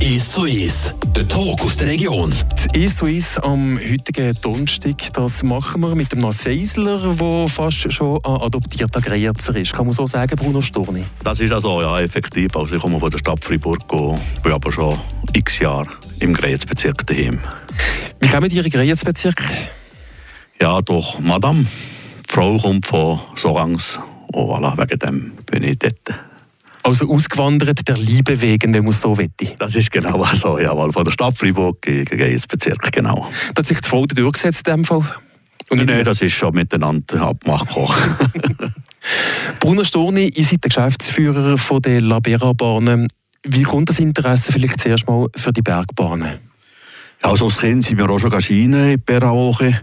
Ist so ist. Der Talk aus der Region. Das «Ist so ist» am heutigen Donnerstag, das machen wir mit dem Seisler, der fast schon ein adoptierter Grazer ist. Kann man so sagen, Bruno Storni? Das ist also ja effektiv. Also ich komme von der Stadt Freiburg und bin aber schon x Jahre im Grezbezirk daheim. Wie kommen Ihre Grezbezirk? Ja, durch Madame. Die Frau kommt von Sorangs und voilà, wegen dem bin ich dort. Also ausgewandert, der Liebe wegen, wenn man so wette. Das ist genau so, jawohl. Von der Stadt Freiburg gegen Bezirk, genau. Da hat sich die Frau durchgesetzt in dem Fall? Und Nein, das ist schon miteinander abgemacht. Bruno Storni, ihr seid der Geschäftsführer von der Labera Bahnen. Wie kommt das Interesse vielleicht zuerst mal für die Bergbahnen? Also als Kind sind wir auch schon in Beraoche.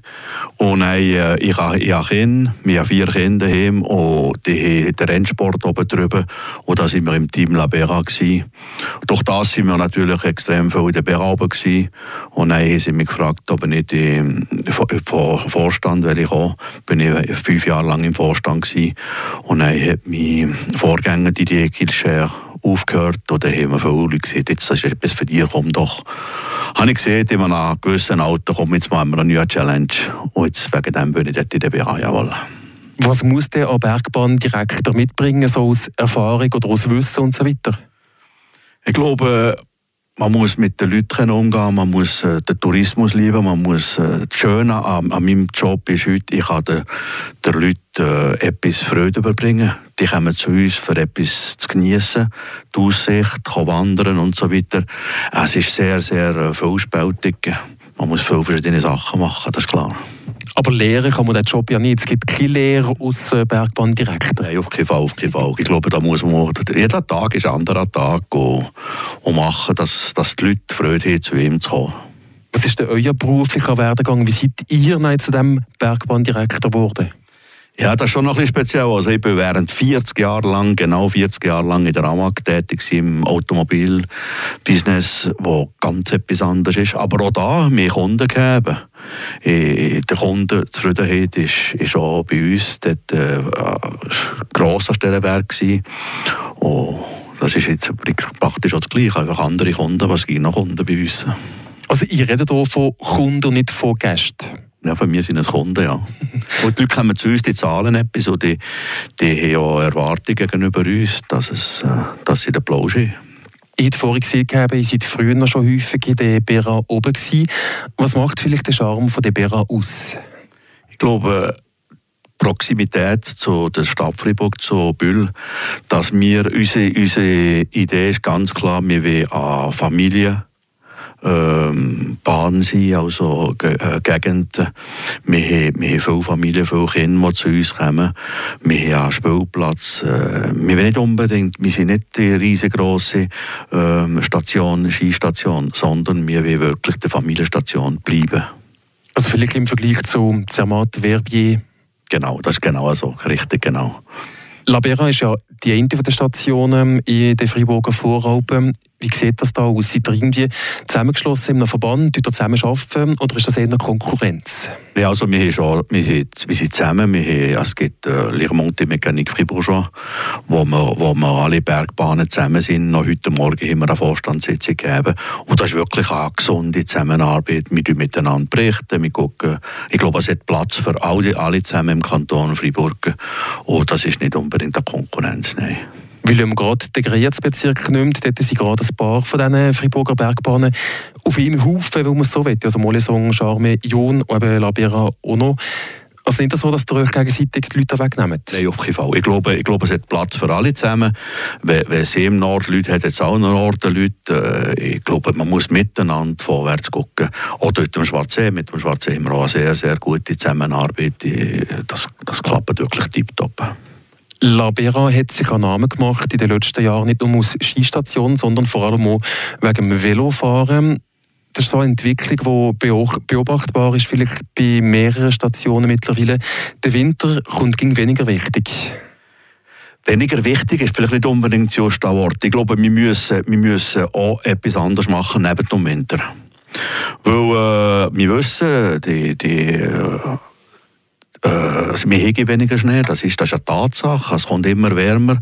Und dann, äh, ich, habe, ich habe Kinder, wir haben vier Kinder daheim und die haben den Rennsport oben drüber. Und da sind wir im Team La Bera gewesen. Durch das sind wir natürlich extrem viel in der Bera oben gewesen. Und dann haben sie mich gefragt, ob ich nicht im Vorstand will ich auch. Bin ich fünf Jahre lang im Vorstand gewesen. Und dann hat mein Vorgänger Didier Kilcher aufgehört oder haben wir viele Leute gesehen, jetzt ist etwas für dich, komm doch. Habe ich gesehen, in einem gewissen Alter, komm, jetzt wir eine neue Challenge und jetzt wegen dem bin ich dort in der BA, jawohl. Was muss der Bergbahndirektor mitbringen, so aus Erfahrung oder aus Wissen und so weiter? Ich glaube, man muss mit den Leuten umgehen, man muss äh, den Tourismus lieben, man muss äh, das Schöne an, an, meinem Job ist heute, ich kann den, den Leuten äh, etwas Freude überbringen. Die kommen zu uns, für etwas zu genießen, die Aussicht, kann wandern und so weiter. Es ist sehr, sehr äh, vielspältig. Man muss viele verschiedene Sachen machen, das ist klar. Aber lehren kann man den Job ja nicht. Es gibt keine Lehre aus äh, Bergbahn direkt. Nein, auf keinen Fall, auf keinen Fall. Ich glaube, da muss man, jeder Tag ist ein anderer Tag und, und machen, dass, dass die Leute Freude haben, zu ihm zu kommen. Was ist denn euer beruflicher Werdegang? Wie seid ihr zu diesem Bergbahndirektor geworden? Ja, das ist schon noch ein bisschen speziell. Also ich bin während 40 Jahre lang, genau 40 Jahre lang in der AMAG tätig im Automobilbusiness, wo ganz etwas anderes ist. Aber auch da mehr Kunden gegeben. Die Kundenzufriedenheit ist, ist auch bei uns dort äh, ein grosser Stellenwert gewesen. Und das ist jetzt praktisch auch das Gleiche. Einfach andere Kunden, was gibt noch Kunden bei uns. Also ihr redet hier von Kunden und nicht von Gästen? Ja, für mich sind es Kunden, ja. und die Leute kommen zu uns, die zahlen etwas und die, die haben auch Erwartungen gegenüber uns, dass, es, äh, dass sie den Applaus haben. Ich habe vorhin gesehen, ihr seid früher schon häufig in der Bera oben gewesen. Was macht vielleicht den Charme der Bera aus? Ich glaube, Proximität zu der Stadt Freiburg, zu Bühl, dass wir, unsere, unsere Idee ist ganz klar, wir wollen eine Familie ähm, Bahn sein, also äh, Gegenden. Wir haben, wir haben viele Familien, viele Kinder, die zu uns kommen. Wir haben einen Spielplatz. Äh, wir nicht unbedingt, wir sind nicht die riesengroße ähm, Station, Skistation, sondern wir wollen wirklich die Familienstation bleiben. Also vielleicht im Vergleich zu Zermatt, Verbier? Genau, das ist genau so, richtig genau. La Bera ist ja die eine der Stationen in den Freiburger Voralpen. Wie sieht das da aus? Seid ihr irgendwie zusammengeschlossen in einem Verband, tut ihr zusammen arbeiten oder ist das eher eine Konkurrenz? Ja, also wir, haben schon, wir, haben, wir sind zusammen, wir haben, es gibt äh, Lehrmonte Mechanik Fribourgeois, wo wir, wo wir alle Bergbahnen zusammen sind. Noch heute Morgen haben wir eine Vorstandssitzung gegeben und das ist wirklich eine gesunde Zusammenarbeit. Wir berichten miteinander berichten, wir gucken, ich glaube, es hat Platz für alle, alle zusammen im Kanton Freiburg und das ist nicht unbedingt eine Konkurrenz, nein. Weil wir gerade den Grenzbezirk nimmt, dort sind gerade ein paar von diesen Friburger Bergbahnen auf einem Haufen, wo man es so will. Also Molesong, Charme, Jon, eben Labira auch noch. Also nicht so, dass ihr euch gegenseitig die Leute wegnehmt? Nein, auf keinen Fall. Ich glaube, ich glaube, es hat Platz für alle zusammen. Wenn, wenn es im Nord Leute hat, jetzt auch noch Norden Leute. Äh, ich glaube, man muss miteinander vorwärts gucken. Auch dort im Schwarzsee, mit dem Schwarzsee haben wir auch eine sehr, sehr gute Zusammenarbeit. Das, das klappt wirklich tiptop. Labera hat sich einen Namen gemacht in den letzten Jahren, nicht nur aus Skistation, sondern vor allem auch wegen dem Velofahren. Das ist so eine Entwicklung, die beobachtbar ist, vielleicht bei mehreren Stationen mittlerweile. Der Winter kommt gegen weniger wichtig. Weniger wichtig ist vielleicht nicht unbedingt so Wort. Ich glaube, wir müssen, wir müssen auch etwas anderes machen neben dem Winter. Weil äh, wir wissen, die, die, äh, äh, wir haben weniger Schnee, das ist, das ist eine Tatsache. Es kommt immer wärmer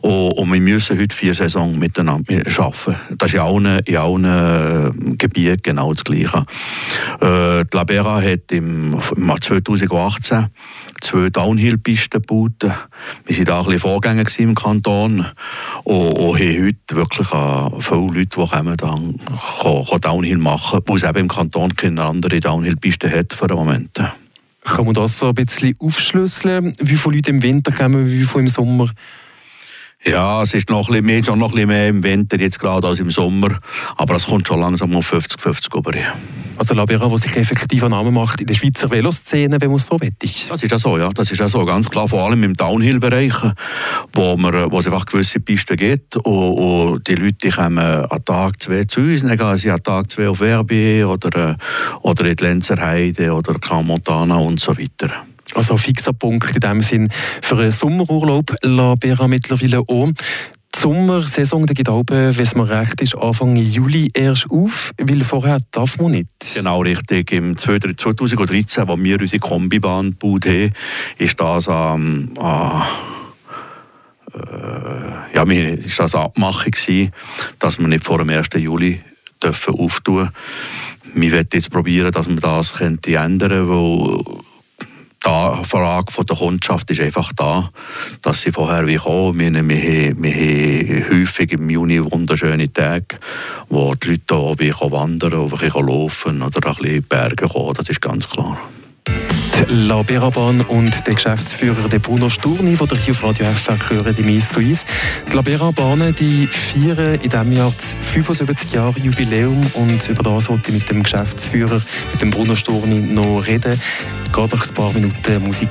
und, und wir müssen heute vier Saisons miteinander arbeiten. Das ist in allen, in allen äh, Gebieten genau das Gleiche. Äh, die Labera hat im, im 2018 zwei Downhill-Pisten gebaut. Wir waren da ein bisschen Vorgänger im Kanton und, und haben heute wirklich viele Leute, die kommen, dann, kann, Downhill machen, weil es eben im Kanton keine andere Downhill-Piste hat für den Moment. Kann man das so ein bisschen aufschlüsseln? Wie viele Leute im Winter kommen, wie viele im Sommer? Ja, es ist noch ein bisschen mehr, schon noch ein bisschen mehr im Winter jetzt gerade als im Sommer, aber es kommt schon langsam auf 50-50 über. Also Labera, der sich effektiv einen Namen macht in der Schweizer Veloszene, wenn man es so wettig. Das ist ja so, ja, das ist ja so, ganz klar, vor allem im Downhill-Bereich, wo, man, wo es einfach gewisse Pisten gibt und, und die Leute kommen an Tag zwei zu uns, dann gehen sie an Tag zwei auf Verbier oder, äh, oder in die Lenzerheide oder Camontana und so weiter. Also ein fixer Punkt in dem Sinn für einen Sommerurlaub La Bera mittlerweile auch. Die Sommersaison die geht oben, wenn es mir recht ist, Anfang Juli erst auf, weil vorher darf man nicht. Genau, richtig. Im 2013, als wir unsere Kombibahn gebaut haben, ist das ähm, äh, ja, ist das eine Abmachung dass wir nicht vor dem 1. Juli dürfen auftun dürfen. Wir werden jetzt probieren, dass wir das könnte ändern könnten, die Frage von der Kundschaft ist einfach da, dass sie vorher wie kommen. Wir, wir, wir, haben häufig im Juni wunderschöne Tage, wo die Leute hier wandern oder laufen oder ein bisschen Berge kommen. Das ist ganz klar. La Berabahn und der Geschäftsführer der Bruno Sturni von der auf Radio FR gehören die Mies zu uns. Die La Berabahnen die feiern in diesem Jahr das 75 Jahre Jubiläum und über das wollte ich mit dem Geschäftsführer, mit dem Bruno Sturni, noch reden. Geht noch ein paar Minuten Musik.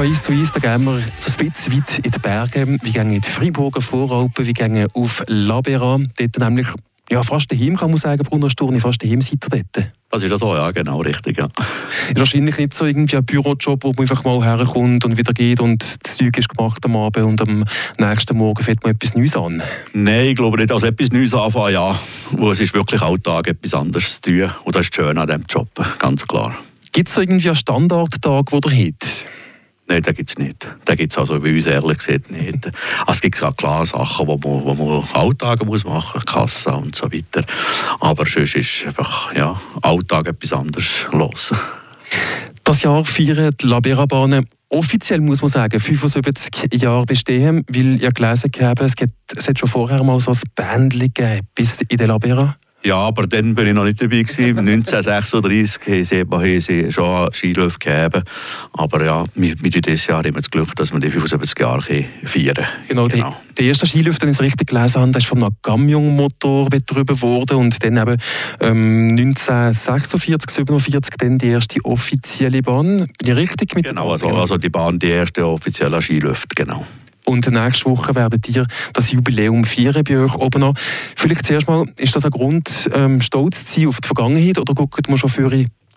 Gehen eins zu eins, da gehen wir so ein bisschen weit in die Berge. Wir gehen in die Freiburger Voralpen, wir gehen auf Labera. Dort nämlich ja, fast daheim, kann man sagen, Bruno Sturni, fast daheim seid ihr dort. Das ist ja so, ja, genau, richtig, ja. Ist wahrscheinlich nicht so irgendwie ein Bürojob, wo man einfach mal herkommt und wieder geht und das Zeug ist gemacht am Abend und am nächsten Morgen fängt man etwas Neues an. Nein, ich glaube nicht. Also etwas Neues anfangen, ja. Wo es ist wirklich Alltag etwas anderes zu tun. Und das ist schön an diesem Job, ganz klar. Gibt es so irgendwie einen Standardtag, den ihr habt? Nein, den gibt es nicht. Den gibt es also bei uns ehrlich gesagt nicht. Also es gibt auch klar Sachen, die man, wo man Alltag muss machen muss, Kasse und so weiter. Aber sonst ist einfach ja, Alltag etwas anderes los. Das Jahr feiern die Labera-Bahnen offiziell, muss man sagen, 75 Jahre bestehen, weil ihr gelesen habt, es, es hat schon vorher mal so ein Bändchen gegeben, bis in der Labera. Ja, aber dann bin ich noch nicht dabei gewesen. 1936 haben sie schon Skiläufe gegeben. Aber ja, wir, wir dieses Jahr immer das Glück, dass wir die 75 Jahre feiern Genau, genau. der erste Skilift, den ich es richtig gelesen habe, ist vom Gamjong-Motor betrieben worden und dann eben ähm, 1946, 47 dann die erste offizielle Bahn. Bin ich richtig mit Genau, also, also die Bahn, die erste offizielle Skilift, genau. Und nächste Woche werdet ihr das Jubiläum feiern bei euch oben noch. Vielleicht zuerst mal, ist das ein Grund, ähm, stolz zu sein auf die Vergangenheit oder guckt man schon für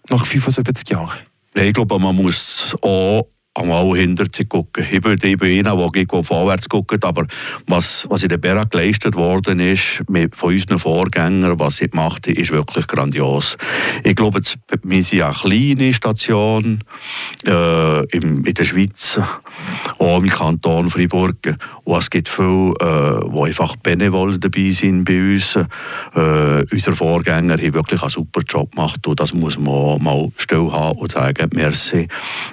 nach 75 Jahren? Nein, ich glaube, man muss auch einmal hinter sich gucken. Ich bin, bin einer, der vorwärts guckt, aber was, was in der Berg geleistet worden ist, mit, von unseren Vorgängern, was sie gemacht haben, ist wirklich grandios. Ich glaube, wir sind eine kleine Station äh, in, in der Schweiz, auch im Kanton Freiburg. Und es gibt viele, äh, die einfach benevol dabei sind bei uns. Äh, unsere Vorgänger haben wirklich einen super Job gemacht und das muss man mal still haben und sagen, merci.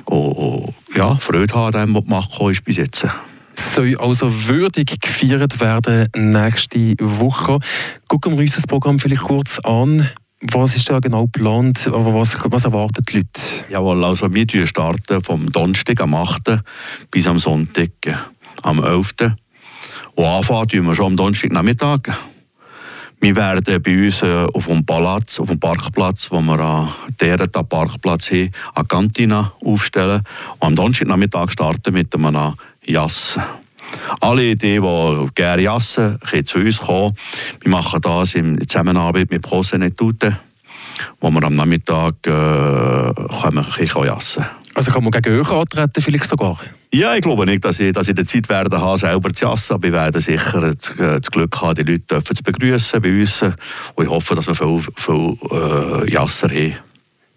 Und, und ja, Freude haben an dem, was gemacht ist bis jetzt. Soll also würdig gefeiert werden nächste Woche. Gucken wir uns das Programm vielleicht kurz an. Was ist da genau geplant? Was, was erwarten die Leute? Jawohl, also wir starten vom Donnerstag am 8. bis am Sonntag am 11. Und anfangen wir schon am Donnerstag Nachmittag. Wir werden bei uns äh, auf dem Palaz, auf dem Parkplatz, wo wir an deren Parkplatz haben, eine Kantina aufstellen. Und am Donnerstagnachmittag starten mit einem Jass. Alle, die, die gerne jassen, können zu uns kommen. Wir machen das in Zusammenarbeit mit Prosenetute, wo wir am Nachmittag äh, können, können jassen können. Also kann man gegen euch antreten vielleicht sogar? Ja, ich glaube nicht, dass ich, dass ich die Zeit werde haben, selber zu jassen, aber wir werden sicher das, Glück haben, die Leute zu begrüßen bei uns und ich hoffe, dass wir viele, viele äh, Jasser haben.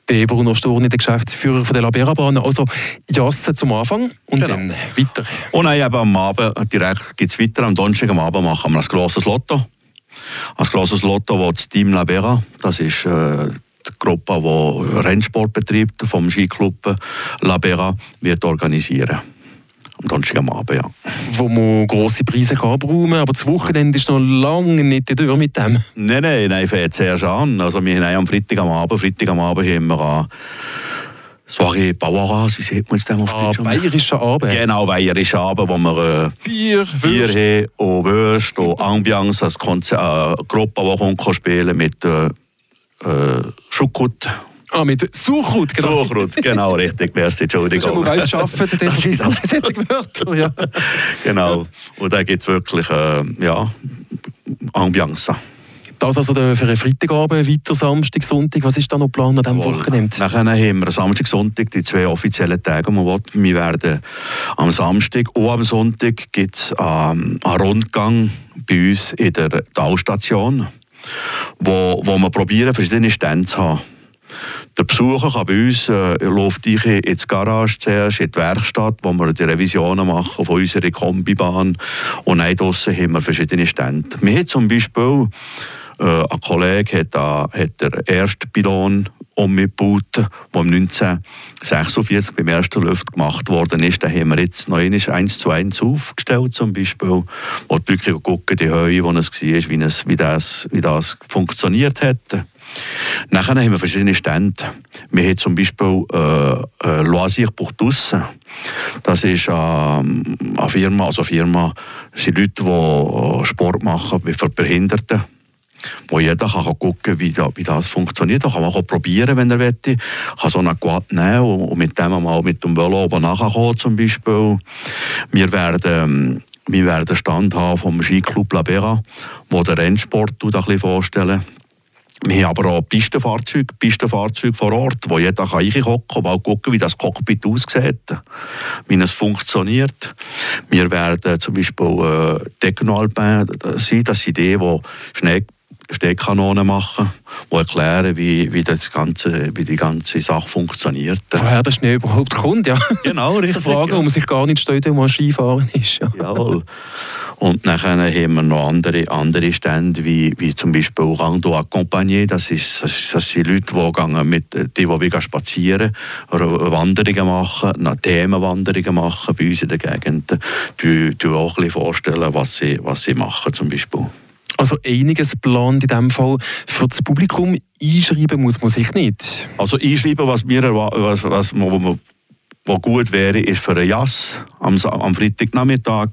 Der Bruno Storni, der Geschäftsführer von der Labera-Bahn. Also Jassen zum Anfang und genau. dann weiter. Und dann eben am Abend, direkt geht es weiter. Am Donnerstag am Abend machen wir ein grosses Lotto. Ein grosses Lotto, das das Team Labera, das ist... Äh, die Gruppe, die Rennsport betreibt, vom Skiclub Labera, wird organisieren. Am Donnerstag am Abend, ja. Wo man grosse Preise kann abräumen aber das Wochenende ist noch lange nicht durch mit dem. Nein, nein, nein, fängt zuerst an. Also wir haben am Freitag am Abend, Freitag am Abend haben wir an Soirée Baueras, wie sieht man es denn auf ah, Deutsch? bayerischer Abend. Genau, bayerischer Abend, wo wir äh, Bier, Bier haben, und Würst, und Ambiance, eine Konzer äh, Gruppe, die spielen mit äh, äh, Schukut. Ah, mit Suchrut, genau. Suchrut, genau, richtig. Merci, Entschuldigung. Du musst arbeiten, dann vergisst alle solche Wörter, ja. genau. Und da gibt es wirklich, äh, ja, Ambiance. Das also für einen Freitagabend, weiter Samstag, Sonntag. Was ist da noch geplant an diesem Wochenende? Nachher haben wir Samstag, Sonntag die zwei offiziellen Tage, die wir Wir werden am Samstag und am Sonntag gibt es ähm, einen Rundgang bei uns in der Talstation, wo, wo wir probieren, verschiedene Stände zu haben. Der Besucher kann bei uns äh, läuft ich ins Garage zuerst, in die Werkstatt, wo wir die Revisionen machen von unserer Kombibahn. Und dann draussen haben wir verschiedene Stände. Wir haben zum Beispiel, äh, ein Kollege hat, äh, hat den ersten Pylon umgebaut, der 1946 beim ersten Luft gemacht worden ist. Da haben wir jetzt noch eins zu eins aufgestellt, zum Beispiel, wo die Leute gucken, die Höhe, wo es war, wie, es, wie, das, wie das funktioniert hat. Nachher haben wir verschiedene Stände. Wir haben zum Beispiel äh, äh, Loisir pour. Das ist äh, eine Firma, also eine Firma, das sind Leute, die Sport machen für Behinderte wo jeder kann gucken wie, da, wie das funktioniert. Da kann man auch probieren, wenn er möchte. kann so einen Quad nehmen und mit dem mal mit dem Velo oben nachkommen zum Beispiel. Wir werden wir werden Stand haben vom Skiclub La Bera, wo der Rennsport ein bisschen vorstellen wir haben aber auch Pistenfahrzeuge, Pistenfahrzeuge vor Ort, wo jeder kann reingucken kann, mal gucken, wie das Cockpit aussieht, wie es funktioniert. Wir werden zum Beispiel äh, Techno-Alpin sein, das sind die, die Schnee Stehkanonen machen, die erklären, wie, wie, das ganze, wie die ganze Sache funktioniert. Woher der Schnee überhaupt kommt, ja. Genau, richtig. Das ist eine Frage, ja. wo man sich gar nicht stellt, wenn man Skifahren ist. Ja. Jawohl. Und dann haben wir noch andere, andere Stände, wie, wie zum Beispiel Rando Accompagné. Das, ist, das, das sind Leute, die, gehen mit, die, die spazieren oder Wanderungen machen, Themenwanderungen machen bei uns in der Gegend, die, die auch ein bisschen vorstellen, was sie, was sie machen zum Beispiel. Also einiges plant in dem Fall für das Publikum. Einschreiben muss man sich nicht. Also einschreiben, was wir was, was, was, was gut wäre, ist für ein Jass am, am Freitagnachmittag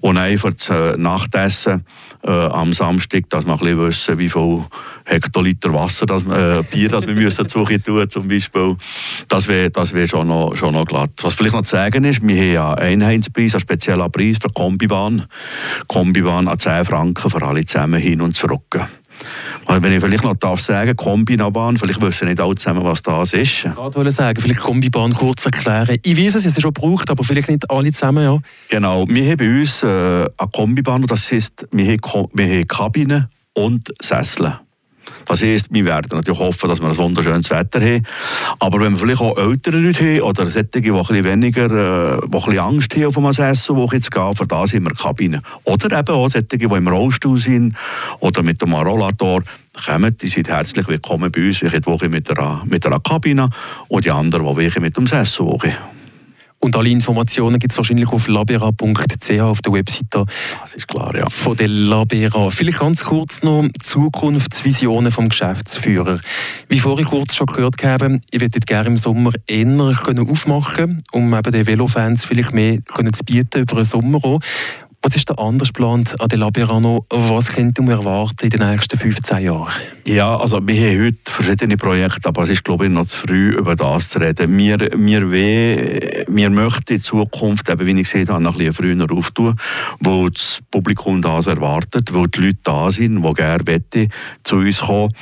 und auch für das äh, Nachtessen äh, am Samstag, dass wir ein bisschen wissen, wie viel Hektoliter Wasser, das, äh, Bier, das wir müssen zu tun zum Beispiel. Das wäre das wär schon, noch, schon noch glatt. Was vielleicht noch zu sagen ist, wir haben einen Einheitspreis, einen speziellen Preis für Kombibahn. Kombibahn an 10 Franken für alle zusammen hin und zurück. Also wenn ich vielleicht noch darf sagen, Kombinabahn, vielleicht wissen nicht alle zusammen, was das ist. Ich wollte sagen, vielleicht Kombibahn kurz erklären. Ich weiß, dass es schon braucht, aber vielleicht nicht alle zusammen, ja. Genau, wir haben bei uns äh, eine Kombibahn, das heisst, wir haben, wir haben Kabinen und Sessel. Das heisst, wir werden natürlich hoffen, dass wir ein wunderschönes Wetter haben. Aber wenn wir vielleicht auch ältere Leute haben oder solche, die ein weniger, äh, die ein bisschen Angst haben auf ein Essen, wo ich jetzt gehe, für das haben wir Kabinen. Oder eben auch solche, die im Rollstuhl sind oder mit dem Rollator kommen, die sind herzlich willkommen bei uns. Wir Woche mit einer, mit einer Kabine und die anderen, die mit dem Essen wochen. Und alle Informationen gibt es wahrscheinlich auf labera.ch auf der Webseite das ist klar, ja. von der Labera. Vielleicht ganz kurz noch Zukunftsvisionen vom Geschäftsführer. Wie vorhin kurz schon gehört haben, ich würde gerne im Sommer eher aufmachen um eben den Velofans vielleicht mehr zu bieten über den Sommer auch. Was ist der andere Plan an der Labirano? Was könnte man erwarten in den nächsten 15 Jahren? Ja, also wir haben heute verschiedene Projekte, aber es ist glaube ich noch zu früh, über das zu reden. Wir, wir, weh, wir möchten in Zukunft, eben, wie ich gesagt habe, noch ein bisschen früher auftun, wo das Publikum das erwartet, wo die Leute da sind, die gerne zu uns kommen.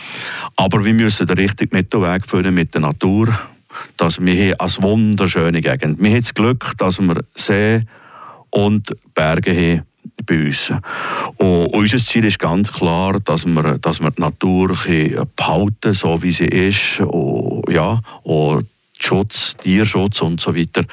Aber wir müssen den richtigen Nettoweg finden mit der Natur. Dass wir hier eine wunderschöne Gegend. Wir haben das Glück, dass wir See und Berge haben bei uns. Und unser Ziel ist ganz klar, dass wir, dass wir die Natur behalten so wie sie ist. Und, ja, und Schutz, Tierschutz und so weiter.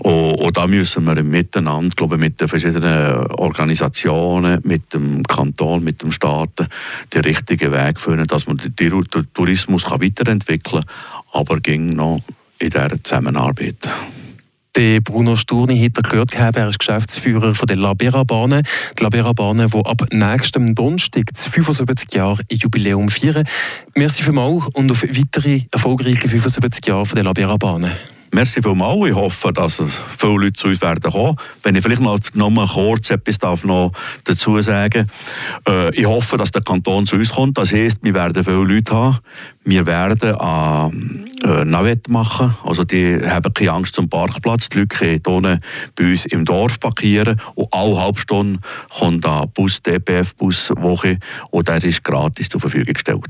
Und, und da müssen wir miteinander, glaube ich, mit den verschiedenen Organisationen, mit dem Kanton, mit dem Staat, den richtigen Weg finden, dass man den Tourismus weiterentwickeln kann, aber ging noch in dieser Zusammenarbeit. Der Bruno Sturni hat er gehört, er ist Geschäftsführer von der Labera Bahnen. Die Labera Bahnen, die ab nächstem Donnerstag das 75 Jahre Jubiläum feiern. Merci vielmals und auf weitere erfolgreiche 75 Jahre von der Labera Bahnen. Merci vielmals. Ich hoffe, dass viele Leute zu uns werden kommen. Wenn ich vielleicht noch, noch mal kurz etwas darf noch dazu sagen äh, Ich hoffe, dass der Kanton zu uns kommt. Das heisst, wir werden viele Leute haben. Wir werden an äh, Navette machen. Also die haben keine Angst zum Parkplatz. Die Leute können bei uns im Dorf parkieren und alle halbe Stunde kommt ein Bus, DPF-Bus Woche und der ist gratis zur Verfügung gestellt.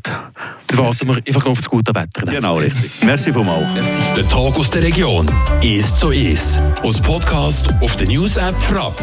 Dann warten wir einfach noch auf das gute Wetter. Genau, richtig. Merci vielmals. Merci. Der Tag aus der Region ist so ist. Aus Podcast auf der News-App Frapp.